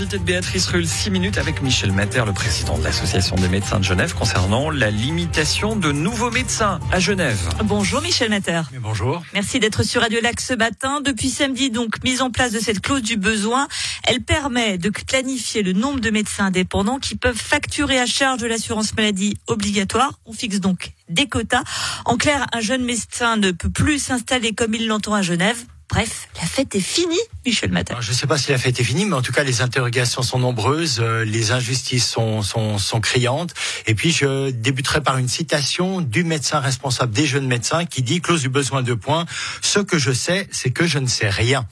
L'invité de Béatrice Rulle, 6 minutes avec Michel Mater, le président de l'Association des médecins de Genève, concernant la limitation de nouveaux médecins à Genève. Bonjour Michel Mater. bonjour. Merci d'être sur Radio Lac ce matin. Depuis samedi, donc, mise en place de cette clause du besoin. Elle permet de planifier le nombre de médecins indépendants qui peuvent facturer à charge de l'assurance maladie obligatoire. On fixe donc des quotas. En clair, un jeune médecin ne peut plus s'installer comme il l'entend à Genève. Bref, la fête est finie, Michel Matin. Je ne sais pas si la fête est finie, mais en tout cas, les interrogations sont nombreuses, euh, les injustices sont, sont, sont criantes. Et puis, je débuterai par une citation du médecin responsable des jeunes médecins qui dit, clause du besoin de points, ce que je sais, c'est que je ne sais rien.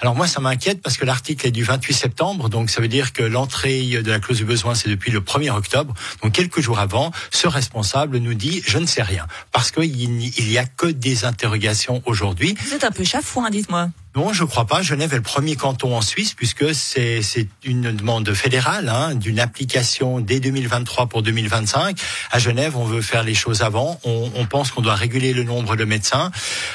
Alors moi, ça m'inquiète parce que l'article est du 28 septembre, donc ça veut dire que l'entrée de la clause du besoin, c'est depuis le 1er octobre. Donc quelques jours avant, ce responsable nous dit, je ne sais rien, parce qu'il n'y a que des interrogations aujourd'hui. Vous êtes un peu chafouin, dites-moi. Non, je crois pas. Genève est le premier canton en Suisse puisque c'est c'est une demande fédérale hein, d'une application dès 2023 pour 2025. À Genève, on veut faire les choses avant. On, on pense qu'on doit réguler le nombre de médecins.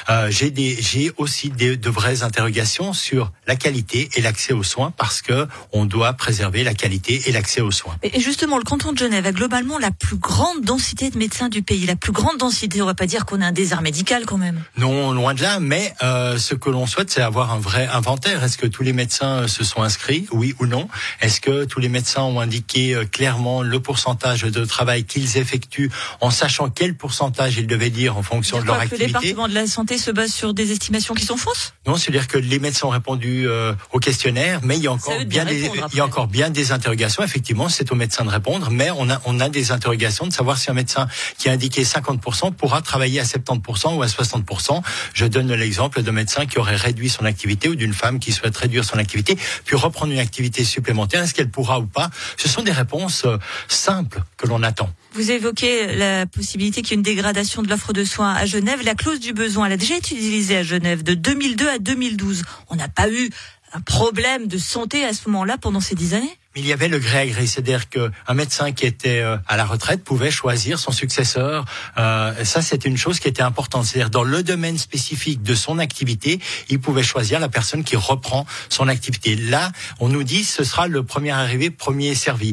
Euh, j'ai des j'ai aussi des, de vraies interrogations sur la qualité et l'accès aux soins parce que on doit préserver la qualité et l'accès aux soins. Et justement, le canton de Genève a globalement la plus grande densité de médecins du pays. La plus grande densité, on va pas dire qu'on a un désert médical quand même. Non, loin de là. Mais euh, ce que l'on souhaite, c'est avoir un vrai inventaire. Est-ce que tous les médecins se sont inscrits, oui ou non? Est-ce que tous les médecins ont indiqué euh, clairement le pourcentage de travail qu'ils effectuent, en sachant quel pourcentage ils devaient dire en fonction de leur activité Le département de la santé se base sur des estimations qui sont fausses? Non, c'est-à-dire que les médecins ont répondu euh, au questionnaire, mais il y a encore bien des, il y a encore bien des interrogations. Effectivement, c'est aux médecins de répondre, mais on a on a des interrogations de savoir si un médecin qui a indiqué 50% pourra travailler à 70% ou à 60%. Je donne l'exemple d'un médecin qui aurait réduit son activité ou d'une femme qui souhaite réduire son activité, puis reprendre une activité supplémentaire. Est-ce qu'elle pourra ou pas? Ce sont des réponses euh, simples que l'on attend. Vous évoquez la possibilité qu'il y ait une dégradation de l'offre de soins à Genève. La clause du besoin, elle a déjà été utilisée à Genève de 2002 à 2012. On n'a pas eu un problème de santé à ce moment-là pendant ces dix années? Mais il y avait le gré à gré, c'est-à-dire qu'un médecin qui était euh, à la retraite pouvait choisir son successeur. Euh, ça, c'était une chose qui était importante. C'est-à-dire dans le domaine spécifique de son activité, il pouvait choisir la personne qui reprend son activité. Là, on nous dit ce sera le premier arrivé, premier servi.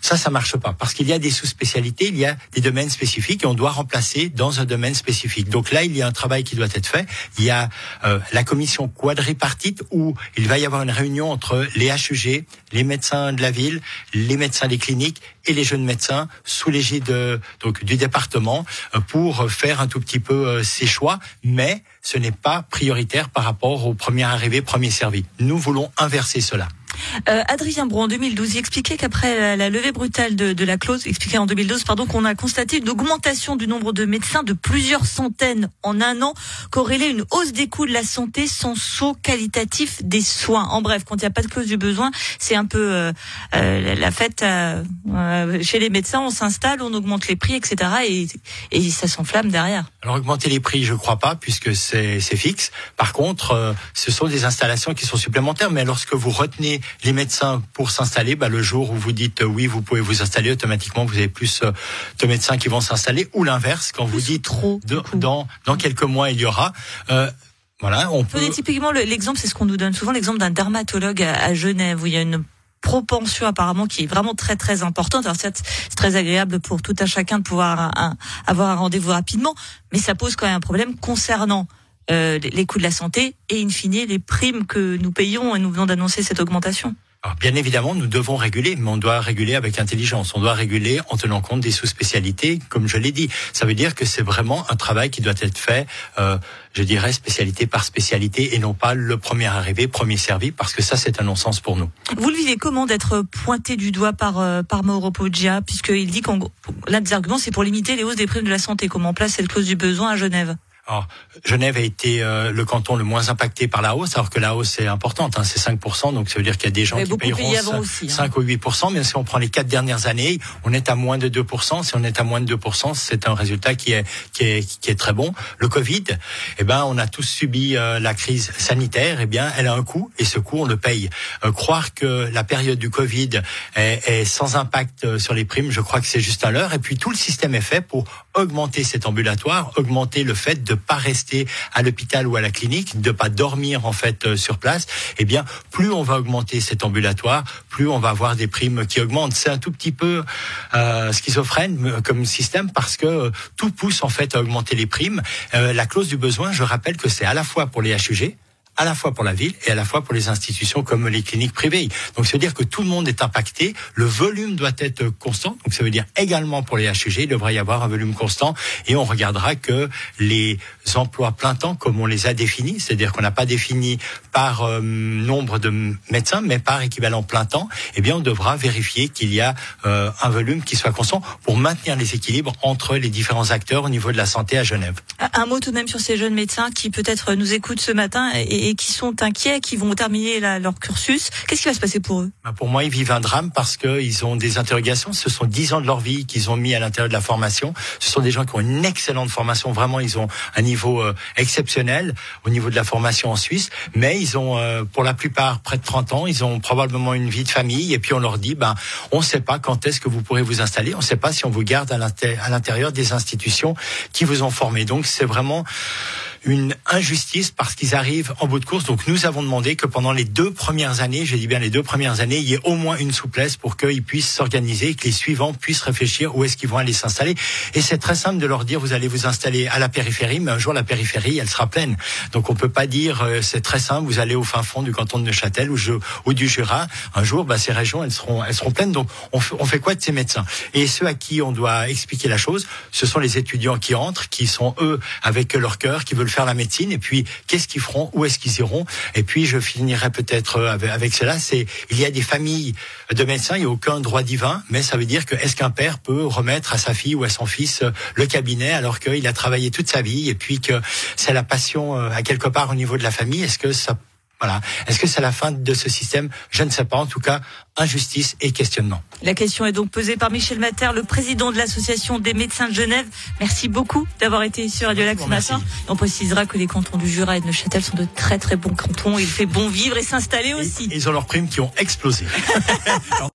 Ça, ça marche pas parce qu'il y a des sous-spécialités, il y a des domaines spécifiques et on doit remplacer dans un domaine spécifique. Donc là, il y a un travail qui doit être fait. Il y a euh, la commission quadripartite où il va y avoir une réunion entre les HUG, les médecins de la ville, les médecins des cliniques et les jeunes médecins sous l'égide donc du département euh, pour faire un tout petit peu euh, ces choix, mais ce n'est pas prioritaire par rapport au premier arrivé, premier servi. Nous voulons inverser cela. Euh, Adrien Brou, en 2012, il expliquait qu'après la, levée brutale de, la clause, expliquait en 2012, pardon, qu'on a constaté une augmentation du nombre de médecins de plusieurs centaines en un an, corrélée une hausse des coûts de la santé sans saut qualitatif des soins. En bref, quand il n'y a pas de clause du besoin, c'est un peu euh, euh, la fête euh, chez les médecins. On s'installe, on augmente les prix, etc. Et, et ça s'enflamme derrière. Alors augmenter les prix, je crois pas, puisque c'est fixe. Par contre, ce sont des installations qui sont supplémentaires. Mais lorsque vous retenez les médecins pour s'installer, bah, le jour où vous dites euh, oui, vous pouvez vous installer, automatiquement vous avez plus euh, de médecins qui vont s'installer, ou l'inverse, quand vous dites trop de, dans dans quelques mois il y aura. Euh, voilà, on peut. Typiquement, l'exemple, c'est ce qu'on nous donne souvent, l'exemple d'un dermatologue à, à Genève où il y a une propension apparemment qui est vraiment très très importante. Alors c'est très agréable pour tout un chacun de pouvoir un, avoir un rendez-vous rapidement, mais ça pose quand même un problème concernant euh, les coûts de la santé et in fine les primes que nous payons et nous venons d'annoncer cette augmentation. Alors bien évidemment, nous devons réguler, mais on doit réguler avec intelligence. On doit réguler en tenant compte des sous-spécialités, comme je l'ai dit. Ça veut dire que c'est vraiment un travail qui doit être fait, euh, je dirais, spécialité par spécialité, et non pas le premier arrivé, premier servi, parce que ça, c'est un non-sens pour nous. Vous le vivez comment d'être pointé du doigt par euh, par Mauro Poggia, puisqu'il dit qu'on l'un des arguments, c'est pour limiter les hausses des primes de la santé, comment on place cette clause du besoin à Genève? Alors, Genève a été euh, le canton le moins impacté par la hausse, alors que la hausse est importante, hein, c'est 5%, donc ça veut dire qu'il y a des gens qui payeront 5, aussi, hein. ou 8%, mais si on prend les quatre dernières années, on est à moins de 2%. Si on est à moins de 2%, c'est un résultat qui est, qui est, qui est très bon. Le Covid, eh ben, on a tous subi euh, la crise sanitaire, eh bien, elle a un coût, et ce coût, on le paye. Euh, croire que la période du Covid est, est sans impact euh, sur les primes, je crois que c'est juste un leurre, et puis tout le système est fait pour augmenter cet ambulatoire, augmenter le fait de de pas rester à l'hôpital ou à la clinique, de pas dormir en fait euh, sur place, eh bien, plus on va augmenter cet ambulatoire, plus on va avoir des primes qui augmentent. C'est un tout petit peu euh, schizophrène euh, comme système parce que euh, tout pousse en fait à augmenter les primes. la clause du besoin, je rappelle que c'est à la fois pour les HUG, à la fois pour la ville et à la fois pour les institutions comme les cliniques privées. Donc, ça veut dire que tout le monde est impacté. Le volume doit être constant. Donc, ça veut dire également pour les HUG, il devrait y avoir un volume constant. Et on regardera que les emplois plein temps, comme on les a définis, c'est-à-dire qu'on n'a pas défini par euh, nombre de médecins, mais par équivalent plein temps, eh bien, on devra vérifier qu'il y a euh, un volume qui soit constant pour maintenir les équilibres entre les différents acteurs au niveau de la santé à Genève. Un mot tout de même sur ces jeunes médecins qui peut-être nous écoutent ce matin et et qui sont inquiets, qui vont terminer leur cursus. Qu'est-ce qui va se passer pour eux? Bah, Pour moi, ils vivent un drame parce qu'ils ont des interrogations. Ce sont dix ans de leur vie qu'ils ont mis à l'intérieur de la formation. Ce sont des gens qui ont une excellente formation. Vraiment, ils ont un niveau euh, exceptionnel au niveau de la formation en Suisse. Mais ils ont, euh, pour la plupart, près de 30 ans. Ils ont probablement une vie de famille. Et puis on leur dit, ben, on ne sait pas quand est-ce que vous pourrez vous installer. On ne sait pas si on vous garde à l'intérieur des institutions qui vous ont formé. Donc c'est vraiment une injustice parce qu'ils arrivent en bout de course. Donc nous avons demandé que pendant les deux premières années, j'ai dit bien les deux premières années, il y ait au moins une souplesse pour qu'ils puissent s'organiser que les suivants puissent réfléchir où est-ce qu'ils vont aller s'installer. Et c'est très simple de leur dire vous allez vous installer à la périphérie, mais un jour la périphérie elle sera pleine. Donc on peut pas dire euh, c'est très simple, vous allez au fin fond du canton de Neuchâtel ou, ou du Jura. Un jour, bah, ces régions elles seront elles seront pleines. Donc on, on fait quoi de ces médecins? Et ceux à qui on doit expliquer la chose, ce sont les étudiants qui entrent, qui sont eux avec leur cœur, qui veulent faire la médecine. Et puis, qu'est-ce qu'ils feront Où est-ce qu'ils iront? Et puis, je finirai peut-être euh, avec, cela. C'est il y a des familles de médecins, il n'y a aucun droit divin, mais ça veut dire que est-ce qu'un père peut remettre à sa fille ou à son fils euh, le cabinet alors qu'il a travaillé toute sa vie et puis que c'est la passion euh, à quelque part au niveau de la famille? Est-ce que ça voilà. Est-ce que c'est la fin de ce système? Je ne sais pas. En tout cas, injustice et questionnement. La question est donc posée par Michel Mater, le président de l'Association des médecins de Genève. Merci beaucoup d'avoir été sur Radio Lac ce matin. On précisera que les cantons du Jura et de Neuchâtel sont de très très bons cantons. Il fait bon vivre et s'installer aussi. Ils ont leurs primes qui ont explosé.